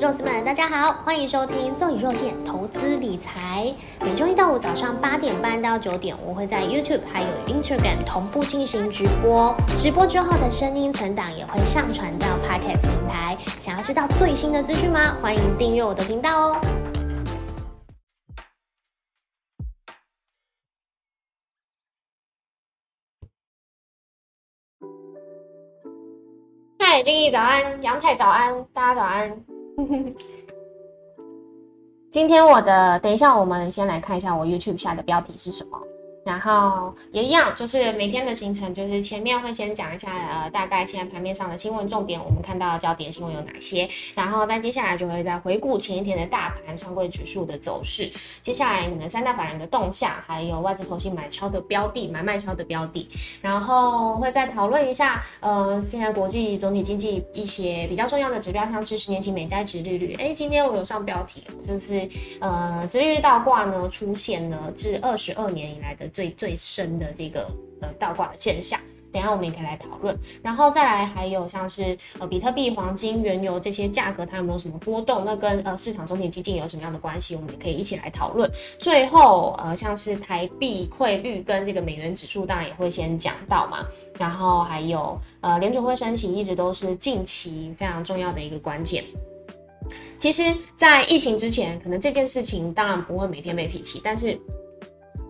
肉丝们，大家好，欢迎收听奏以肉馅投资理财。每周一到五早上八点半到九点，我会在 YouTube 还有 Instagram 同步进行直播。直播之后的声音存档也会上传到 Podcast 平台。想要知道最新的资讯吗？欢迎订阅我的频道哦。嗨，君毅早安，杨太早安，大家早安。今天我的，等一下，我们先来看一下我 YouTube 下的标题是什么。然后也一样，就是每天的行程，就是前面会先讲一下，呃，大概现在盘面上的新闻重点，我们看到的焦点新闻有哪些，然后再接下来就会再回顾前一天的大盘上柜指数的走势，接下来你们三大法人的动向，还有外资投信买超的标的、买卖超的标的，然后会再讨论一下，呃，现在国际总体经济一些比较重要的指标，像是十年期美债值利率，哎，今天我有上标题，就是呃，殖利率倒挂呢出现了至二十二年以来的。最最深的这个呃倒挂的现象，等下我们也可以来讨论，然后再来还有像是呃比特币、黄金、原油这些价格它有没有什么波动？那跟呃市场中点基金有什么样的关系？我们也可以一起来讨论。最后呃像是台币汇率跟这个美元指数，当然也会先讲到嘛。然后还有呃联储会升息一直都是近期非常重要的一个关键。其实，在疫情之前，可能这件事情当然不会每天被提起，但是。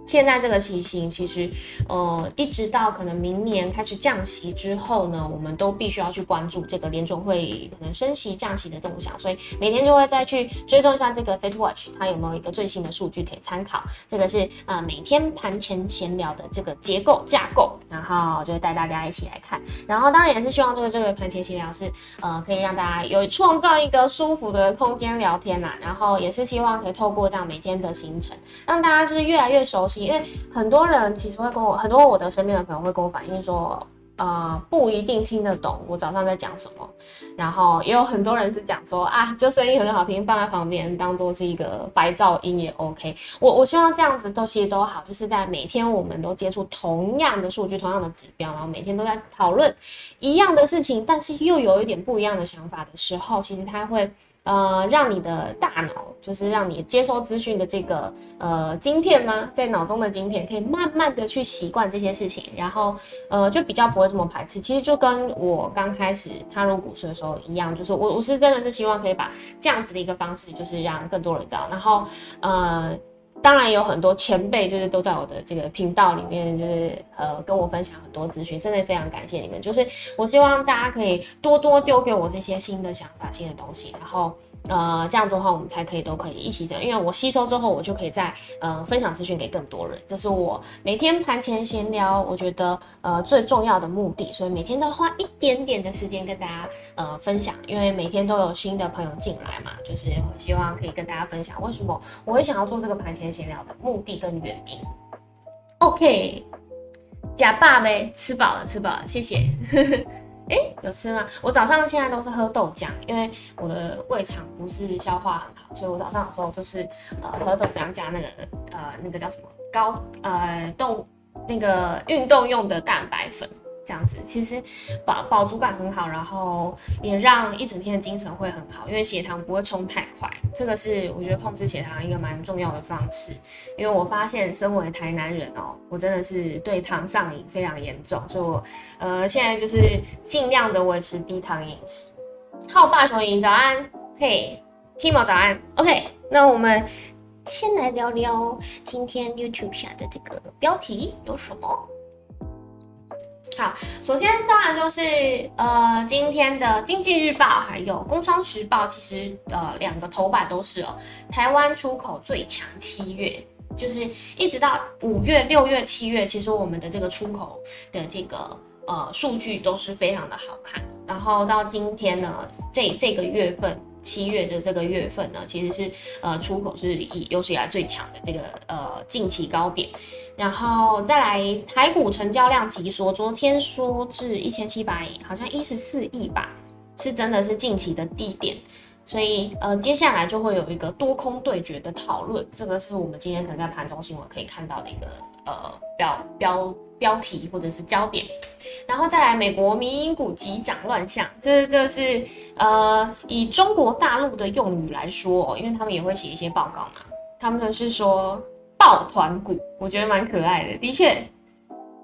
现在这个情形，其实，呃，一直到可能明年开始降息之后呢，我们都必须要去关注这个联总会可能升息降息的动向，所以每天就会再去追踪一下这个 Fed Watch，它有没有一个最新的数据可以参考。这个是呃每天盘前闲聊的这个结构架构，然后就会带大家一起来看。然后当然也是希望这个这个盘前闲聊是呃可以让大家有创造一个舒服的空间聊天啦。然后也是希望可以透过这样每天的行程，让大家就是越来越熟悉。因为很多人其实会跟我，很多我的身边的朋友会跟我反映说，呃，不一定听得懂我早上在讲什么。然后也有很多人是讲说，啊，就声音很好听，放在旁边当做是一个白噪音也 OK。我我希望这样子都其实都好，就是在每天我们都接触同样的数据、同样的指标，然后每天都在讨论一样的事情，但是又有一点不一样的想法的时候，其实它会。呃，让你的大脑，就是让你接收资讯的这个呃晶片吗？在脑中的晶片，可以慢慢的去习惯这些事情，然后呃就比较不会这么排斥。其实就跟我刚开始踏入股市的时候一样，就是我我是真的是希望可以把这样子的一个方式，就是让更多人知道。然后呃。当然有很多前辈，就是都在我的这个频道里面，就是呃跟我分享很多资讯，真的非常感谢你们。就是我希望大家可以多多丢给我这些新的想法、新的东西，然后。呃，这样子的话，我们才可以都可以一起走，因为我吸收之后，我就可以再呃分享资讯给更多人，这是我每天盘前闲聊，我觉得呃最重要的目的，所以每天都花一点点的时间跟大家呃分享，因为每天都有新的朋友进来嘛，就是希望可以跟大家分享为什么我会想要做这个盘前闲聊的目的跟原因。OK，假爸呗，吃饱了，吃饱了，谢谢。哎，有吃吗？我早上现在都是喝豆浆，因为我的胃肠不是消化很好，所以我早上的时候就是呃喝豆浆加那个呃那个叫什么高呃动那个运动用的蛋白粉。这样子其实饱饱足感很好，然后也让一整天的精神会很好，因为血糖不会冲太快，这个是我觉得控制血糖一个蛮重要的方式。因为我发现身为台南人哦，我真的是对糖上瘾非常严重，所以我呃现在就是尽量的维持低糖饮食。好，霸雄赢早安，嘿，Kimo 早安，OK，那我们先来聊聊今天 YouTube 下的这个标题有什么。好，首先当然就是呃，今天的经济日报还有工商时报，其实呃两个头版都是哦，台湾出口最强七月，就是一直到五月、六月、七月，其实我们的这个出口的这个呃数据都是非常的好看。然后到今天呢，这这个月份。七月的这个月份呢，其实是呃出口是以有史以来最强的这个呃近期高点，然后再来台股成交量急缩，昨天说至一千七百，好像一十四亿吧，是真的是近期的低点，所以呃接下来就会有一个多空对决的讨论，这个是我们今天可能在盘中新闻可以看到的一个呃标标标题或者是焦点。然后再来，美国民营股急涨乱象，这这是呃，以中国大陆的用语来说，因为他们也会写一些报告嘛，他们是说抱团股，我觉得蛮可爱的，的确。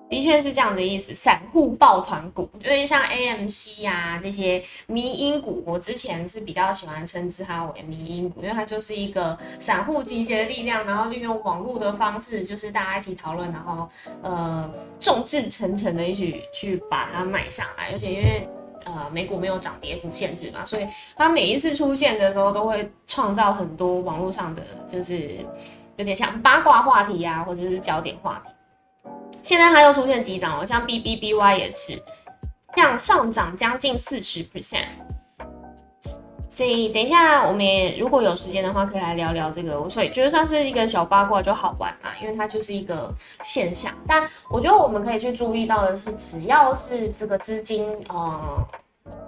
的确是这样的意思，散户抱团股，因为像 AMC 呀这些迷因股，我之前是比较喜欢称之它为迷因股，因为它就是一个散户集结力量，然后利用网络的方式，就是大家一起讨论，然后呃众志成城的一起去把它买上来，而且因为呃美股没有涨跌幅限制嘛，所以它每一次出现的时候都会创造很多网络上的就是有点像八卦话题呀，或者是焦点话题。现在它又出现急涨了，像 B B B Y 也是，像上涨将近四十 percent。所以等一下我们也如果有时间的话，可以来聊聊这个。我所以觉得算是一个小八卦就好玩啦，因为它就是一个现象。但我觉得我们可以去注意到的是，只要是这个资金呃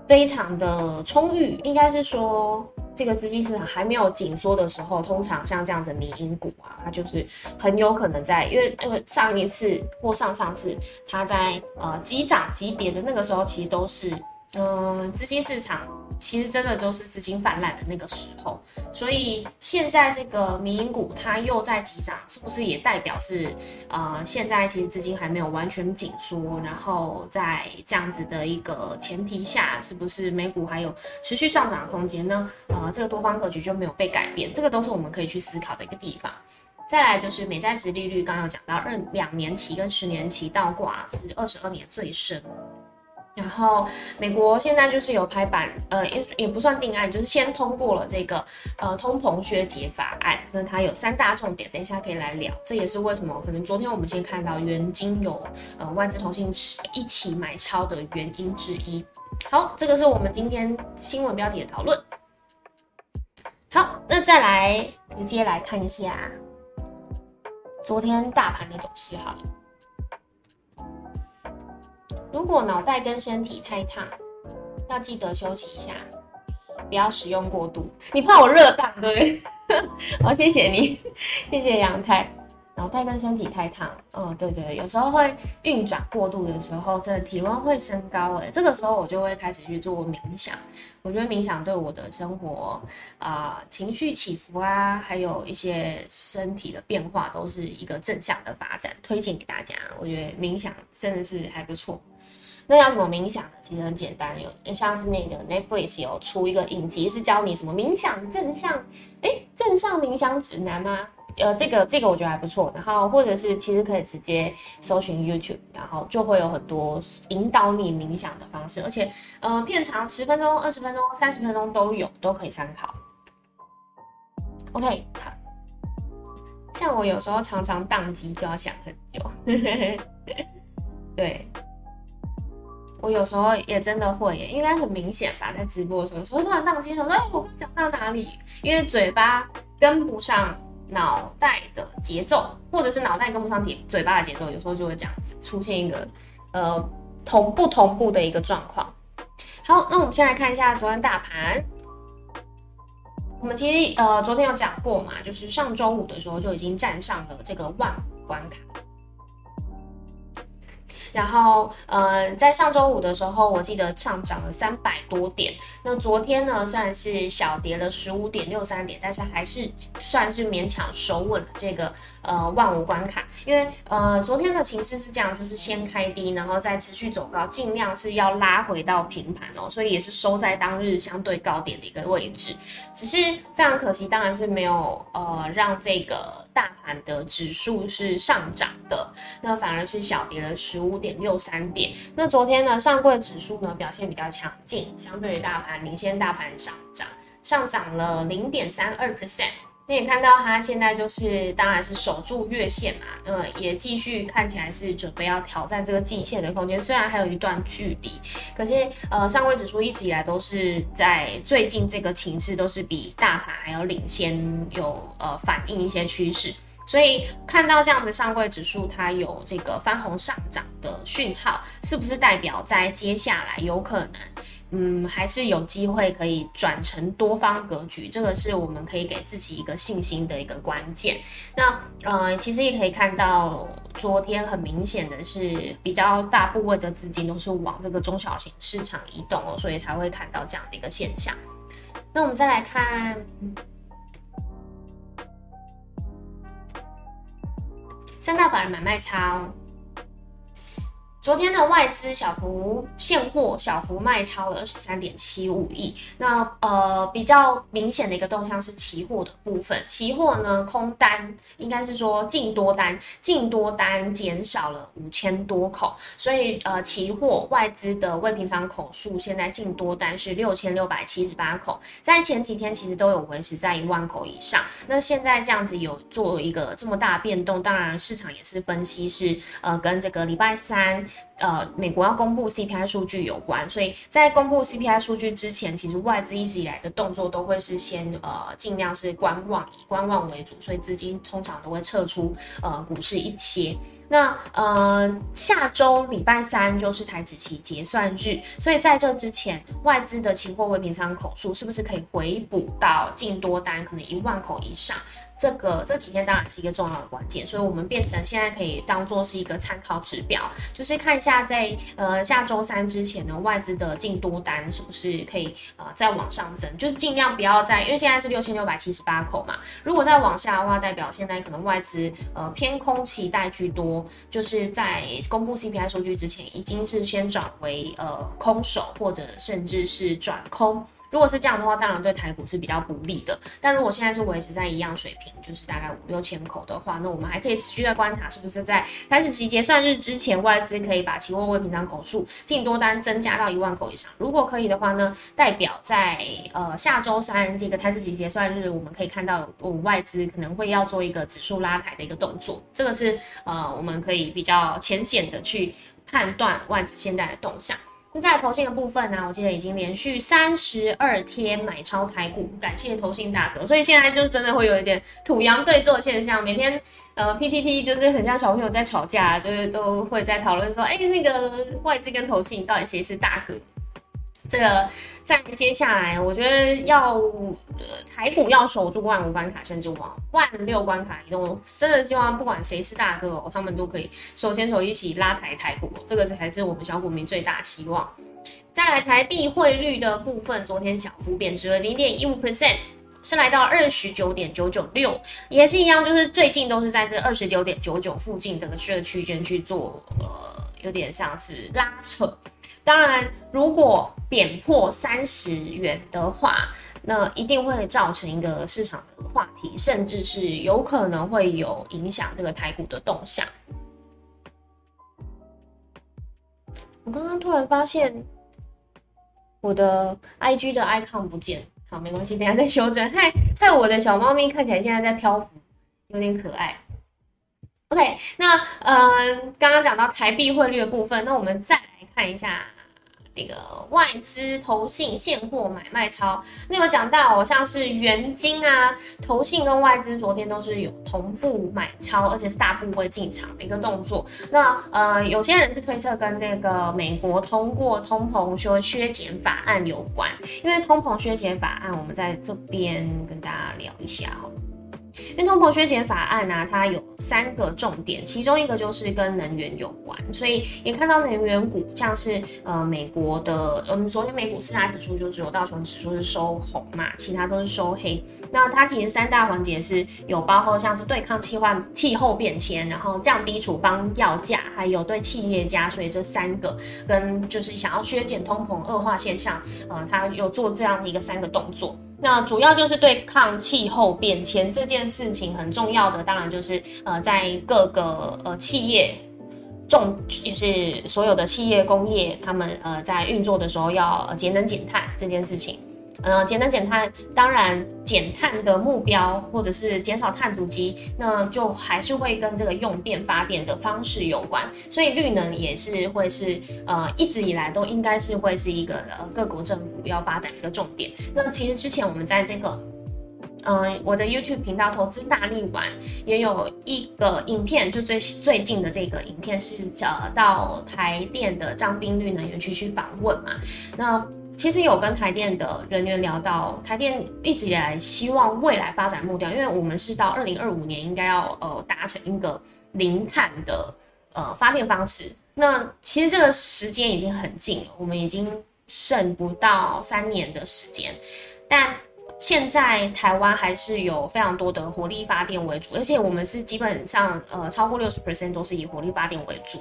非常的充裕，应该是说。这个资金市场还没有紧缩的时候，通常像这样子民营股啊，它就是很有可能在，因为因为上一次或上上次它在呃急涨急跌的那个时候，其实都是嗯资金市场。其实真的都是资金泛滥的那个时候，所以现在这个民营股它又在急涨，是不是也代表是呃现在其实资金还没有完全紧缩，然后在这样子的一个前提下，是不是美股还有持续上涨的空间呢？呃，这个多方格局就没有被改变，这个都是我们可以去思考的一个地方。再来就是美债值利率，刚刚有讲到，二两年期跟十年期倒挂是二十二年最深。然后美国现在就是有拍板，呃，也也不算定案，就是先通过了这个呃通膨削减法案。那它有三大重点，等一下可以来聊。这也是为什么可能昨天我们先看到元金有呃外资同信一起买超的原因之一。好，这个是我们今天新闻标题的讨论。好，那再来直接来看一下昨天大盘的走势，好了。如果脑袋跟身体太烫，要记得休息一下，不要使用过度。你怕我热烫，对不对？好，谢谢你，谢谢杨太。脑袋跟身体太烫，嗯，对对，有时候会运转过度的时候，真的体温会升高哎。这个时候我就会开始去做冥想。我觉得冥想对我的生活啊、情绪起伏啊，还有一些身体的变化，都是一个正向的发展。推荐给大家，我觉得冥想真的是还不错。那要怎么冥想呢？其实很简单，有像是那个 Netflix 有出一个影集，是教你什么冥想正向，哎，正向冥想指南吗？呃，这个这个我觉得还不错。然后或者是其实可以直接搜寻 YouTube，然后就会有很多引导你冥想的方式，而且呃片长十分钟、二十分钟、三十分钟都有，都可以参考。OK，好。像我有时候常常宕机，就要想很久。对。我有时候也真的会，应该很明显吧，在直播的时候，有时候突然宕机，说：“哎，我刚讲到哪里？”因为嘴巴跟不上脑袋的节奏，或者是脑袋跟不上节嘴巴的节奏，有时候就会这样子出现一个呃同不同步的一个状况。好，那我们先来看一下昨天大盘。我们其实呃昨天有讲过嘛，就是上周五的时候就已经站上了这个万关卡。然后，呃，在上周五的时候，我记得上涨了三百多点。那昨天呢，算是小跌了十五点六三点，但是还是算是勉强守稳了这个呃万五关卡。因为呃昨天的情势是这样，就是先开低，然后再持续走高，尽量是要拉回到平盘哦。所以也是收在当日相对高点的一个位置。只是非常可惜，当然是没有呃让这个大盘的指数是上涨的，那反而是小跌了十五。点六三点，那昨天呢，上柜指数呢表现比较强劲，相对于大盘领先大盘上涨，上涨了零点三二 percent。你也看到它现在就是，当然是守住月线嘛，呃，也继续看起来是准备要挑战这个季线的空间，虽然还有一段距离，可是呃，上柜指数一直以来都是在最近这个情势都是比大盘还要领先，有呃反映一些趋势。所以看到这样子上柜指数它有这个翻红上涨的讯号，是不是代表在接下来有可能嗯，还是有机会可以转成多方格局，这个是我们可以给自己一个信心的一个关键。那呃，其实也可以看到，昨天很明显的是比较大部分的资金都是往这个中小型市场移动哦，所以才会看到这样的一个现象。那我们再来看三大法人买卖超。昨天的外资小幅现货小幅卖超了二十三点七五亿。那呃比较明显的一个动向是期货的部分，期货呢空单应该是说净多单，净多单减少了五千多口，所以呃期货外资的未平仓口数现在净多单是六千六百七十八口，在前几天其实都有维持在一万口以上。那现在这样子有做一个这么大变动，当然市场也是分析是呃跟这个礼拜三。呃，美国要公布 CPI 数据有关，所以在公布 CPI 数据之前，其实外资一直以来的动作都会是先呃尽量是观望，以观望为主，所以资金通常都会撤出呃股市一些。那呃下周礼拜三就是台指期结算日，所以在这之前，外资的期货未平仓口数是不是可以回补到净多单可能一万口以上？这个这几天当然是一个重要的关键，所以我们变成现在可以当做是一个参考指标，就是看一下在呃下周三之前呢，外资的净多单是不是可以呃再往上增，就是尽量不要在，因为现在是六千六百七十八口嘛，如果再往下的话，代表现在可能外资呃偏空期待居多，就是在公布 CPI 数据之前，已经是先转为呃空手，或者甚至是转空。如果是这样的话，当然对台股是比较不利的。但如果现在是维持在一样水平，就是大概五六千口的话，那我们还可以持续的观察，是不是在台指期结算日之前，外资可以把期货未平仓口数净多单增加到一万口以上。如果可以的话呢，代表在呃下周三这个台指期结算日，我们可以看到我外资可能会要做一个指数拉抬的一个动作。这个是呃我们可以比较浅显的去判断外资现在的动向。那在投信的部分呢，我记得已经连续三十二天买超台股，感谢投信大哥。所以现在就真的会有一点土洋对坐现象，每天呃 PTT 就是很像小朋友在吵架，就是都会在讨论说，哎，那个外资跟投信到底谁是大哥？这个在接下来，我觉得要呃台股要守住万五关卡，甚至往万六关卡移动，真的希望不管谁是大哥哦，他们都可以手牵手一起拉抬台股，这个才是我们小股民最大期望。再来台币汇率的部分，昨天小幅贬值了零点一五 percent，是来到二十九点九九六，也是一样，就是最近都是在这二十九点九九附近这个区区间去做，呃，有点像是拉扯。当然，如果贬破三十元的话，那一定会造成一个市场的话题，甚至是有可能会有影响这个台股的动向。我刚刚突然发现我的 IG 的 icon 不见，好，没关系，等下再修正。害害我的小猫咪看起来现在在漂浮，有点可爱。OK，那嗯，刚刚讲到台币汇率的部分，那我们再看一下这个外资投信现货买卖超。那有讲到哦，像是元金啊，投信跟外资昨天都是有同步买超，而且是大部位进场的一个动作。那呃，有些人是推测跟那个美国通过通膨说削减法案有关，因为通膨削减法案，我们在这边跟大家聊一下哈。因为通膨削减法案呢，它有三个重点，其中一个就是跟能源有关，所以也看到能源股像是呃美国的，嗯，昨天美股四大指数就只有道琼指数是收红嘛，其他都是收黑。那它其实三大环节是有包括像是对抗气换气候变迁，然后降低处方药价，还有对企业家，所以这三个跟就是想要削减通膨恶化现象，呃，它有做这样的一个三个动作。那主要就是对抗气候变迁这件事情很重要的，当然就是呃，在各个呃企业重，就是所有的企业工业，他们呃在运作的时候要节能减碳这件事情。呃，节能减碳，当然减碳的目标或者是减少碳足迹，那就还是会跟这个用电发电的方式有关，所以绿能也是会是呃一直以来都应该是会是一个呃各国政府要发展一个重点。那其实之前我们在这个。嗯，我的 YouTube 频道投资大力丸也有一个影片，就最最近的这个影片是呃到台电的张斌绿能源区去访问嘛。那其实有跟台电的人员聊到，台电一直以来希望未来发展目标，因为我们是到二零二五年应该要呃达成一个零碳的呃发电方式。那其实这个时间已经很近了，我们已经剩不到三年的时间，但现在台湾还是有非常多的火力发电为主，而且我们是基本上呃超过六十 percent 都是以火力发电为主，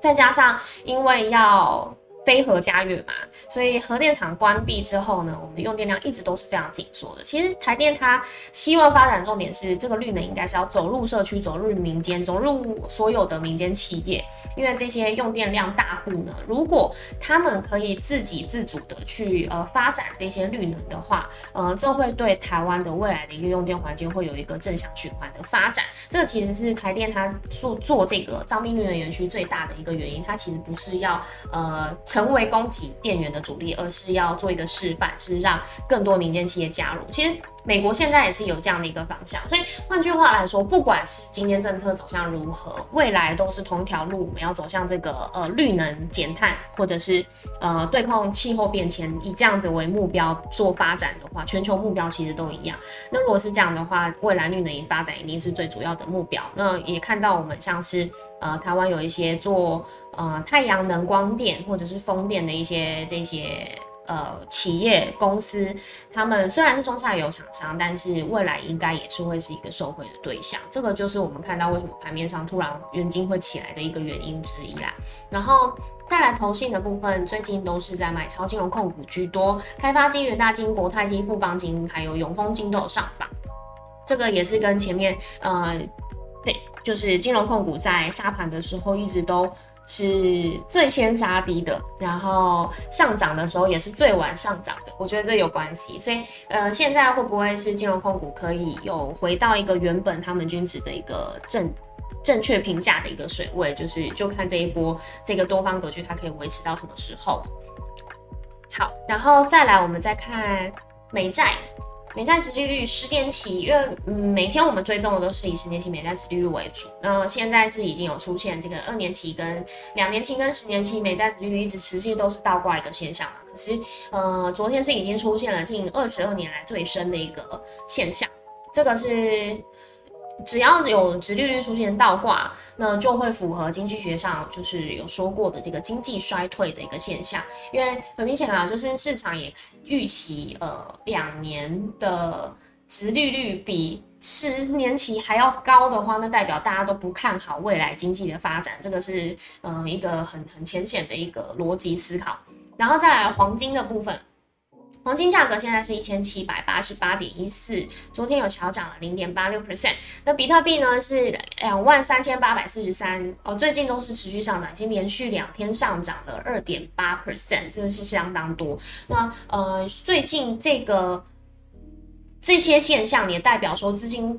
再加上因为要。非核家园嘛，所以核电厂关闭之后呢，我们用电量一直都是非常紧缩的。其实台电它希望发展重点是这个绿能应该是要走入社区、走入民间、走入所有的民间企业，因为这些用电量大户呢，如果他们可以自给自足的去呃发展这些绿能的话，呃，这会对台湾的未来的一个用电环境会有一个正向循环的发展。这个其实是台电它做做这个彰滨绿能园区最大的一个原因，它其实不是要呃。成为供给电源的主力，而是要做一个示范，是让更多民间企业加入。其实美国现在也是有这样的一个方向，所以换句话来说，不管是今天政策走向如何，未来都是同一条路，我们要走向这个呃绿能减碳，或者是呃对抗气候变迁，以这样子为目标做发展的话，全球目标其实都一样。那如果是这样的话，未来绿能发展一定是最主要的目标。那也看到我们像是呃台湾有一些做。呃，太阳能光电或者是风电的一些这些呃企业公司，他们虽然是中下游厂商，但是未来应该也是会是一个受惠的对象。这个就是我们看到为什么盘面上突然元金会起来的一个原因之一啦。然后再来投信的部分，最近都是在买超金融控股居多，开发金、元大金、国泰金、富邦金，还有永丰金都有上榜。这个也是跟前面呃，对，就是金融控股在沙盘的时候一直都。是最先杀低的，然后上涨的时候也是最晚上涨的，我觉得这有关系。所以，呃，现在会不会是金融控股可以有回到一个原本他们均值的一个正正确评价的一个水位？就是就看这一波这个多方格局它可以维持到什么时候。好，然后再来我们再看美债。美债殖利率十年期，因为嗯每天我们追踪的都是以十年期美债殖利率为主。那现在是已经有出现这个二年期跟两年期跟十年期美债殖利率一直持续都是倒挂一个现象嘛。可是呃昨天是已经出现了近二十二年来最深的一个现象，这个是。只要有直利率出现倒挂，那就会符合经济学上就是有说过的这个经济衰退的一个现象。因为很明显啊，就是市场也预期，呃，两年的直利率比十年期还要高的话，那代表大家都不看好未来经济的发展。这个是嗯一个很很浅显的一个逻辑思考。然后再来黄金的部分。黄金价格现在是一千七百八十八点一四，昨天有小涨了零点八六 percent。那比特币呢是两万三千八百四十三，哦，最近都是持续上涨，已经连续两天上涨了二点八 percent，真的是相当多。那呃，最近这个这些现象也代表说资金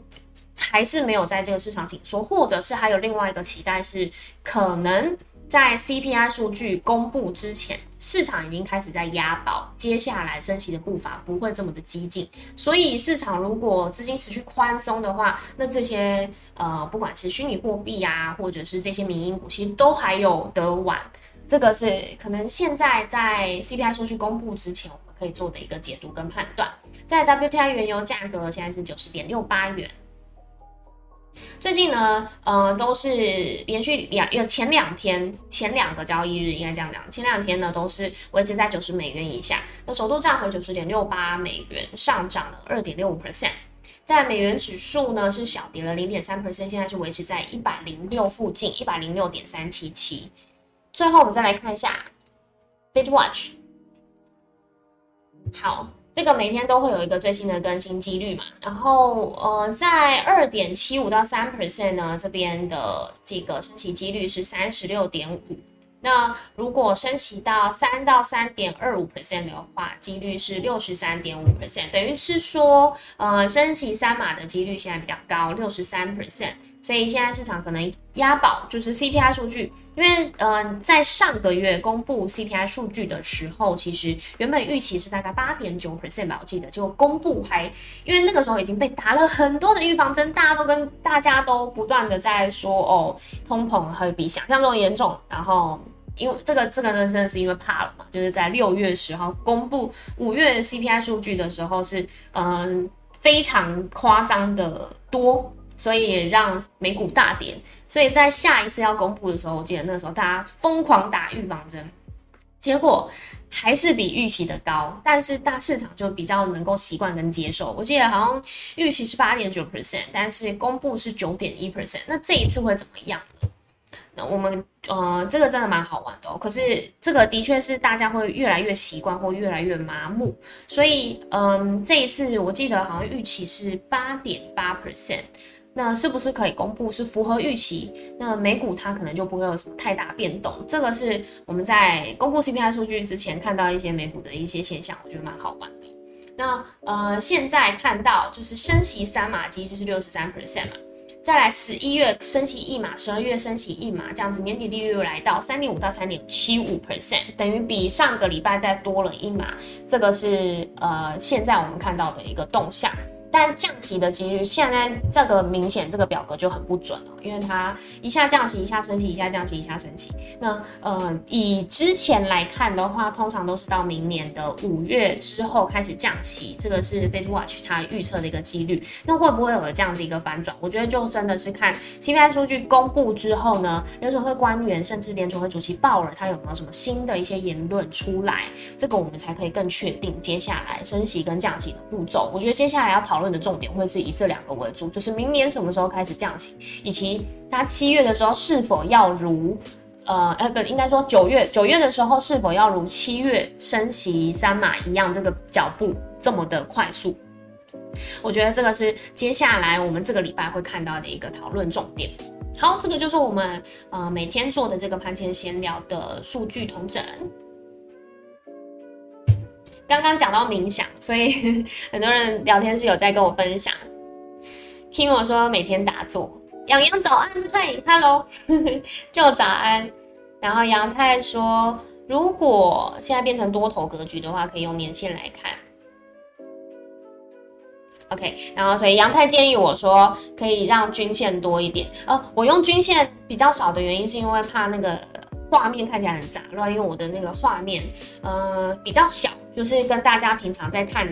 还是没有在这个市场紧缩，或者是还有另外一个期待是可能。在 CPI 数据公布之前，市场已经开始在押宝，接下来升息的步伐不会这么的激进，所以市场如果资金持续宽松的话，那这些呃不管是虚拟货币啊，或者是这些民营股，其实都还有得玩。这个是可能现在在 CPI 数据公布之前，我们可以做的一个解读跟判断。在 WTI 原油价格现在是九十点六八元。最近呢，呃，都是连续两，有前两天，前两个交易日应该这样讲，前两天呢都是维持在九十美元以下，那首度站回九十点六八美元，上涨了二点六五 percent，但美元指数呢是小跌了零点三 percent，现在是维持在一百零六附近，一百零六点三七七。最后我们再来看一下 Fit Watch，好。这个每天都会有一个最新的更新几率嘛，然后呃，在二点七五到三 percent 呢，这边的这个升息几率是三十六点五。那如果升息到三到三点二五 percent 的话，几率是六十三点五 percent，等于是说，呃，升息三码的几率现在比较高，六十三 percent。所以现在市场可能押宝就是 CPI 数据，因为呃，在上个月公布 CPI 数据的时候，其实原本预期是大概八点九 percent 吧，我记得，结果公布还因为那个时候已经被打了很多的预防针，大家都跟大家都不断的在说，哦，通膨会比想象中严重，然后。因为这个这个呢，真的是因为怕了嘛，就是在六月十号公布五月 CPI 数据的时候是嗯非常夸张的多，所以也让美股大跌。所以在下一次要公布的时候，我记得那时候大家疯狂打预防针，结果还是比预期的高，但是大市场就比较能够习惯跟接受。我记得好像预期是八点九 percent，但是公布是九点一 percent，那这一次会怎么样呢？我们呃，这个真的蛮好玩的哦。可是这个的确是大家会越来越习惯或越来越麻木，所以嗯，这一次我记得好像预期是八点八 percent，那是不是可以公布是符合预期？那美股它可能就不会有什么太大变动。这个是我们在公布 CPI 数据之前看到一些美股的一些现象，我觉得蛮好玩的。那呃，现在看到就是升息三码基就是六十三 percent 嘛。再来十一月升息一码，十二月升息一码，这样子年底利率又来到三点五到三点七五 percent，等于比上个礼拜再多了一码，这个是呃现在我们看到的一个动向。但降息的几率，现在这个明显这个表格就很不准了，因为它一下降息，一下升息，一下降息，一下升息。那呃，以之前来看的话，通常都是到明年的五月之后开始降息，这个是 Fed Watch 它预测的一个几率。那会不会有这样子一个反转？我觉得就真的是看 CPI 数据公布之后呢，联储会官员甚至联储会主席鲍尔他有没有什么新的一些言论出来，这个我们才可以更确定接下来升息跟降息的步骤。我觉得接下来要讨。讨论的重点会是以这两个为主，就是明年什么时候开始降息，以及它七月的时候是否要如，呃，呃，不，应该说九月，九月的时候是否要如七月升息三码一样，这个脚步这么的快速？我觉得这个是接下来我们这个礼拜会看到的一个讨论重点。好，这个就是我们呃每天做的这个盘前闲聊的数据同整。刚刚讲到冥想，所以 很多人聊天是有在跟我分享，听我说每天打坐。洋洋早安，嗨，hello，就早安。然后杨太说，如果现在变成多头格局的话，可以用年线来看。OK，然后所以杨太建议我说，可以让均线多一点。哦，我用均线比较少的原因是因为怕那个画面看起来很杂乱，因为我的那个画面，呃，比较小。就是跟大家平常在看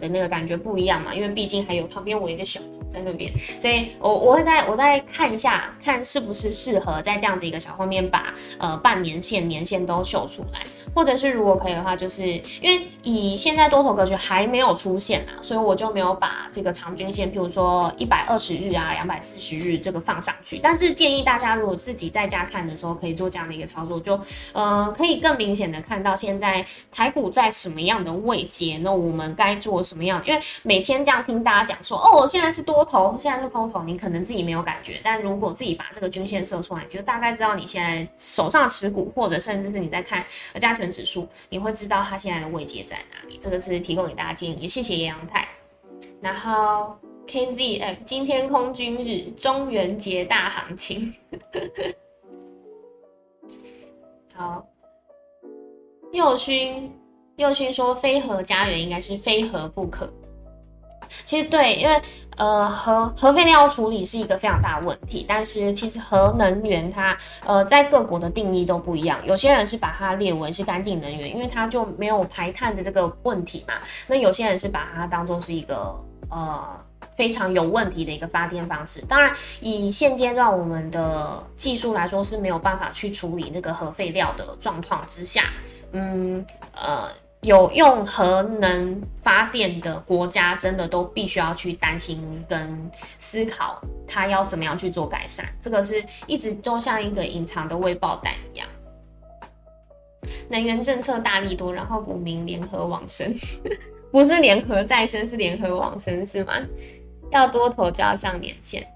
的那个感觉不一样嘛，因为毕竟还有旁边我一个小头在那边，所以我我会在我再看一下，看是不是适合在这样子一个小画面把呃半年线、年线都秀出来。或者是如果可以的话，就是因为以现在多头格局还没有出现啊，所以我就没有把这个长均线，譬如说一百二十日啊、两百四十日这个放上去。但是建议大家如果自己在家看的时候，可以做这样的一个操作，就呃可以更明显的看到现在台股在什么样的位阶，那我们该做什么样？因为每天这样听大家讲说，哦，我现在是多头，现在是空头，你可能自己没有感觉，但如果自己把这个均线设出来，你就大概知道你现在手上持股，或者甚至是你在看加。权指数，你会知道它现在的位阶在哪里。这个是提供给大家建议，也谢谢杨太。然后 KZF 今天空军日，中元节大行情。好，佑勋，佑勋说非核家园应该是非核不可。其实对，因为呃核核废料处理是一个非常大的问题，但是其实核能源它呃在各国的定义都不一样，有些人是把它列为是干净能源，因为它就没有排碳的这个问题嘛。那有些人是把它当做是一个呃非常有问题的一个发电方式。当然，以现阶段我们的技术来说是没有办法去处理那个核废料的状况之下，嗯呃。有用核能发电的国家，真的都必须要去担心跟思考，它要怎么样去做改善。这个是一直都像一个隐藏的微爆弹一样。能源政策大力多，然后股民联合往生，不是联合再生，是联合往生是吗？要多头就要上年线，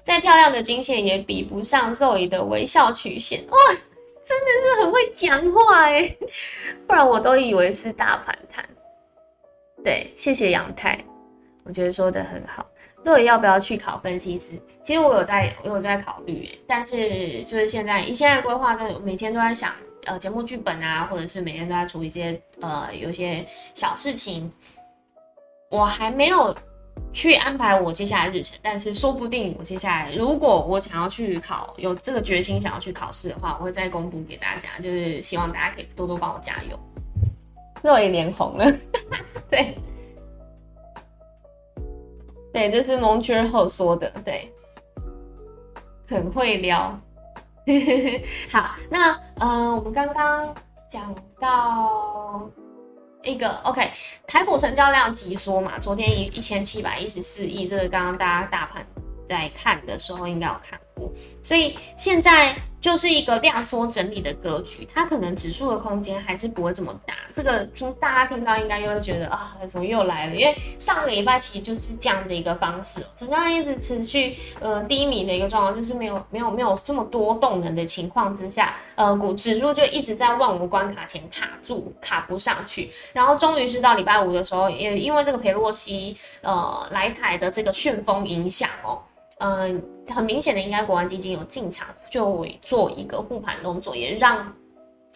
再漂亮的均线也比不上 Zoe 的微笑曲线哇！真的是很会讲话哎，不然我都以为是大盘谈。对，谢谢杨太，我觉得说的很好。到底要不要去考分析师？其实我有在，我有在考虑哎，但是就是现在以现在规划，都每天都在想呃节目剧本啊，或者是每天都在处理一些呃有些小事情，我还没有去安排我接下来日程，但是说不定我接下来如果我想要去考，有这个决心想要去考试的话，我会再公布给大家，就是希望大家可以多多帮我加油。肉也脸红了，对，对，这是蒙圈后说的，对，很会撩。好，那呃，我们刚刚讲到。一个 OK，台股成交量急缩嘛，昨天一一千七百一十四亿，这个刚刚大家大盘在看的时候应该有看过，所以现在。就是一个量缩整理的格局，它可能指数的空间还是不会这么大。这个听大家听到应该又会觉得啊，怎么又来了？因为上个礼拜其实就是这样的一个方式，成交量一直持续呃低迷的一个状况，就是没有没有没有这么多动能的情况之下，呃股指数就一直在万五关卡前卡住，卡不上去。然后终于是到礼拜五的时候，也因为这个裴洛西呃来台的这个旋风影响哦。嗯，很明显的，应该国安基金有进场，就做一个护盘动作，也让。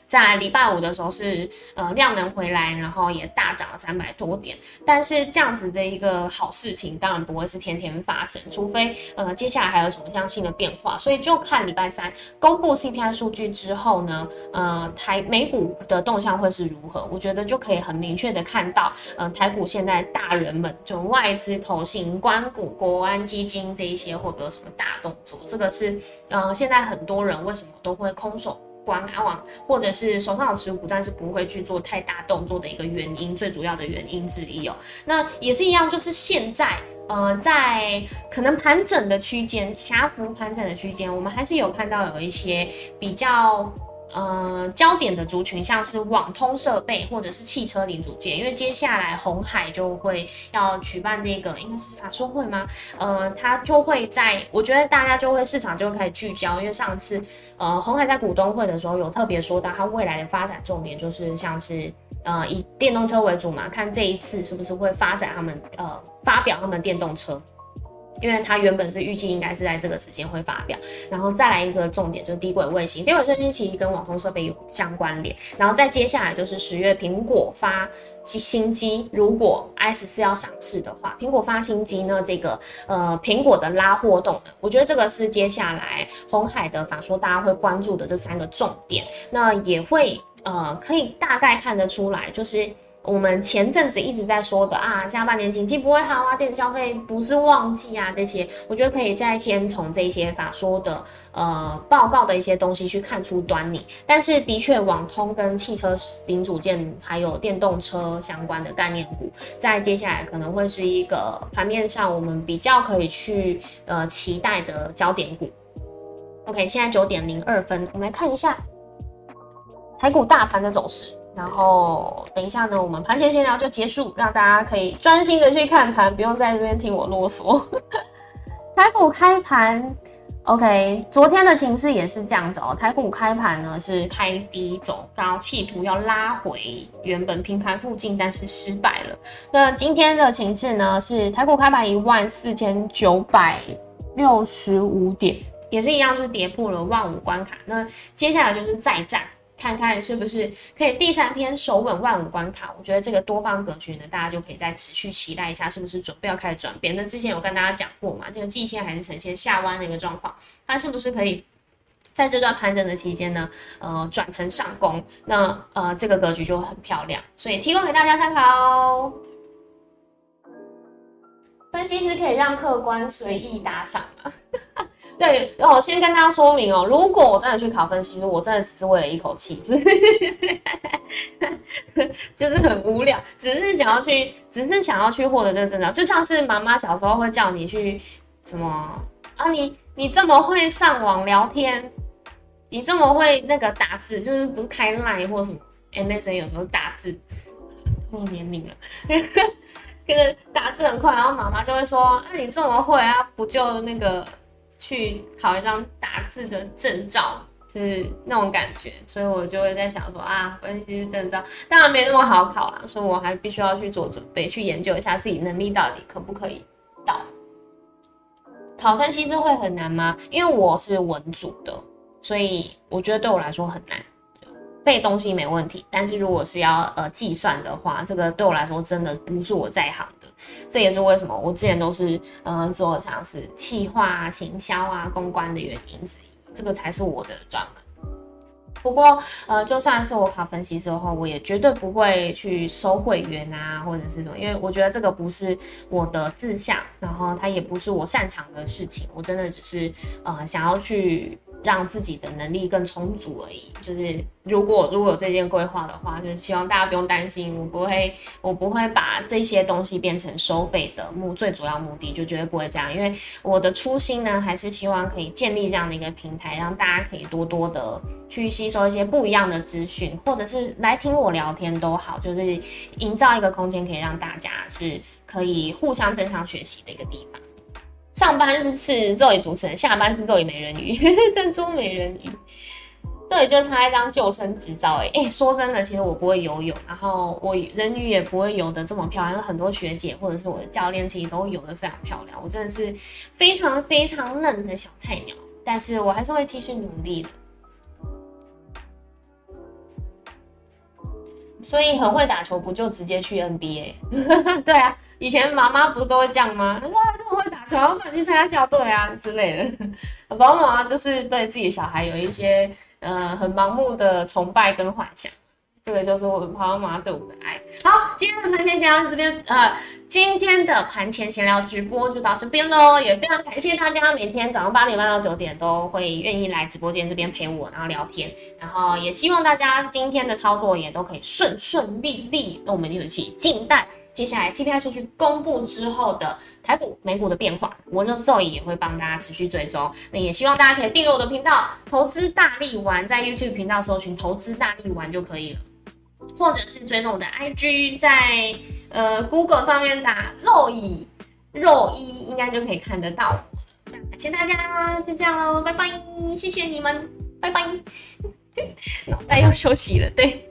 在礼拜五的时候是呃量能回来，然后也大涨了三百多点。但是这样子的一个好事情，当然不会是天天发生，除非呃接下来还有什么样新的变化。所以就看礼拜三公布 CPI 数据之后呢，呃台美股的动向会是如何？我觉得就可以很明确的看到，呃台股现在大人们就外资投信、关股、国安基金这一些会不会有什么大动作？这个是呃现在很多人为什么都会空手。关阿王，或者是手上有持股，但是不会去做太大动作的一个原因，最主要的原因之一哦。那也是一样，就是现在，呃，在可能盘整的区间，狭幅盘整的区间，我们还是有看到有一些比较。呃，焦点的族群像是网通设备或者是汽车零组件，因为接下来红海就会要举办这个，应该是法说会吗？呃，它就会在，我觉得大家就会市场就会开始聚焦，因为上次呃红海在股东会的时候有特别说到，它未来的发展重点就是像是呃以电动车为主嘛，看这一次是不是会发展他们呃发表他们电动车。因为它原本是预计应该是在这个时间会发表，然后再来一个重点就是低轨卫星，低轨卫星其实跟网通设备有相关联，然后再接下来就是十月苹果发新机，如果 i 十四要上市的话，苹果发新机呢，这个呃苹果的拉货动能，我觉得这个是接下来红海的法说大家会关注的这三个重点，那也会呃可以大概看得出来，就是。我们前阵子一直在说的啊，下半年经济不会好啊，电子消费不是旺季啊，这些我觉得可以再先从这些法说的呃报告的一些东西去看出端倪。但是的确，网通跟汽车零组件还有电动车相关的概念股，在接下来可能会是一个盘面上我们比较可以去呃期待的焦点股。OK，现在九点零二分，我们来看一下台股大盘的走势。然后等一下呢，我们盘前闲聊就结束，让大家可以专心的去看盘，不用在这边听我啰嗦。台股开盘，OK，昨天的情势也是这样子哦。台股开盘呢是开低走高，企图要拉回原本平盘附近，但是失败了。那今天的情势呢是台股开盘一万四千九百六十五点，也是一样，就是跌破了万五关卡。那接下来就是再战。看看是不是可以第三天守稳万五关卡，我觉得这个多方格局呢，大家就可以再持续期待一下，是不是准备要开始转变？那之前有跟大家讲过嘛，这个季线还是呈现下弯的一个状况，它是不是可以在这段盘整的期间呢，呃，转成上攻？那呃，这个格局就很漂亮，所以提供给大家参考。分析师可以让客观随意打赏吗？对，然后先跟大家说明哦，如果我真的去考分析师，我真的只是为了一口气，就是 就是很无聊，只是想要去，只是想要去获得这个证照，就像是妈妈小时候会叫你去什么啊，你你这么会上网聊天，你这么会那个打字，就是不是开 line 或什么 MSN 有时候打字，我年龄了。就是打字很快，然后妈妈就会说：“那你这么会啊，不就那个去考一张打字的证照，就是那种感觉。”所以我就会在想说啊，分析师证照当然没那么好考啦，所以我还必须要去做准备，去研究一下自己能力到底可不可以到。考分析师会很难吗？因为我是文组的，所以我觉得对我来说很难。背东西没问题，但是如果是要呃计算的话，这个对我来说真的不是我在行的。这也是为什么我之前都是呃做像是企划、行销啊、公关的原因之一。这个才是我的专门。不过，呃，就算是我考分析师后，我也绝对不会去收会员啊，或者是什么，因为我觉得这个不是我的志向，然后它也不是我擅长的事情。我真的只是呃想要去。让自己的能力更充足而已。就是如果如果有这件规划的话，就是希望大家不用担心，我不会我不会把这些东西变成收费的目最主要目的，就绝对不会这样。因为我的初心呢，还是希望可以建立这样的一个平台，让大家可以多多的去吸收一些不一样的资讯，或者是来听我聊天都好，就是营造一个空间，可以让大家是可以互相正向学习的一个地方。上班是肉眼主持人，下班是肉眼美人鱼，珍珠美人鱼。这里就差一张救生执照哎哎，说真的，其实我不会游泳，然后我人鱼也不会游得这么漂亮，有很多学姐或者是我的教练其实都游得非常漂亮，我真的是非常非常嫩的小菜鸟，但是我还是会继续努力的。所以很会打球，不就直接去 NBA？对啊。以前妈妈不是都会这样吗？哇，这么会打球，不能去参加校队啊 之类的。爸爸妈妈就是对自己的小孩有一些呃很盲目的崇拜跟幻想，这个就是我们爸爸妈妈对我们的爱。好，今天的盘前闲聊这边，呃，今天的盘前闲聊直播就到这边喽，也非常感谢大家每天早上八点半到九点都会愿意来直播间这边陪我，然后聊天，然后也希望大家今天的操作也都可以顺顺利利。那我们就一起静待。接下来 CPI 数据公布之后的台股、美股的变化，我呢 Zoe 也会帮大家持续追踪。那也希望大家可以订阅我的频道“投资大力丸”，在 YouTube 频道搜寻“投资大力丸”就可以了，或者是追踪我的 IG，在呃 Google 上面打肉姨肉一，应该就可以看得到。感谢大家，就这样喽，拜拜，谢谢你们，拜拜。脑袋要休息了，对。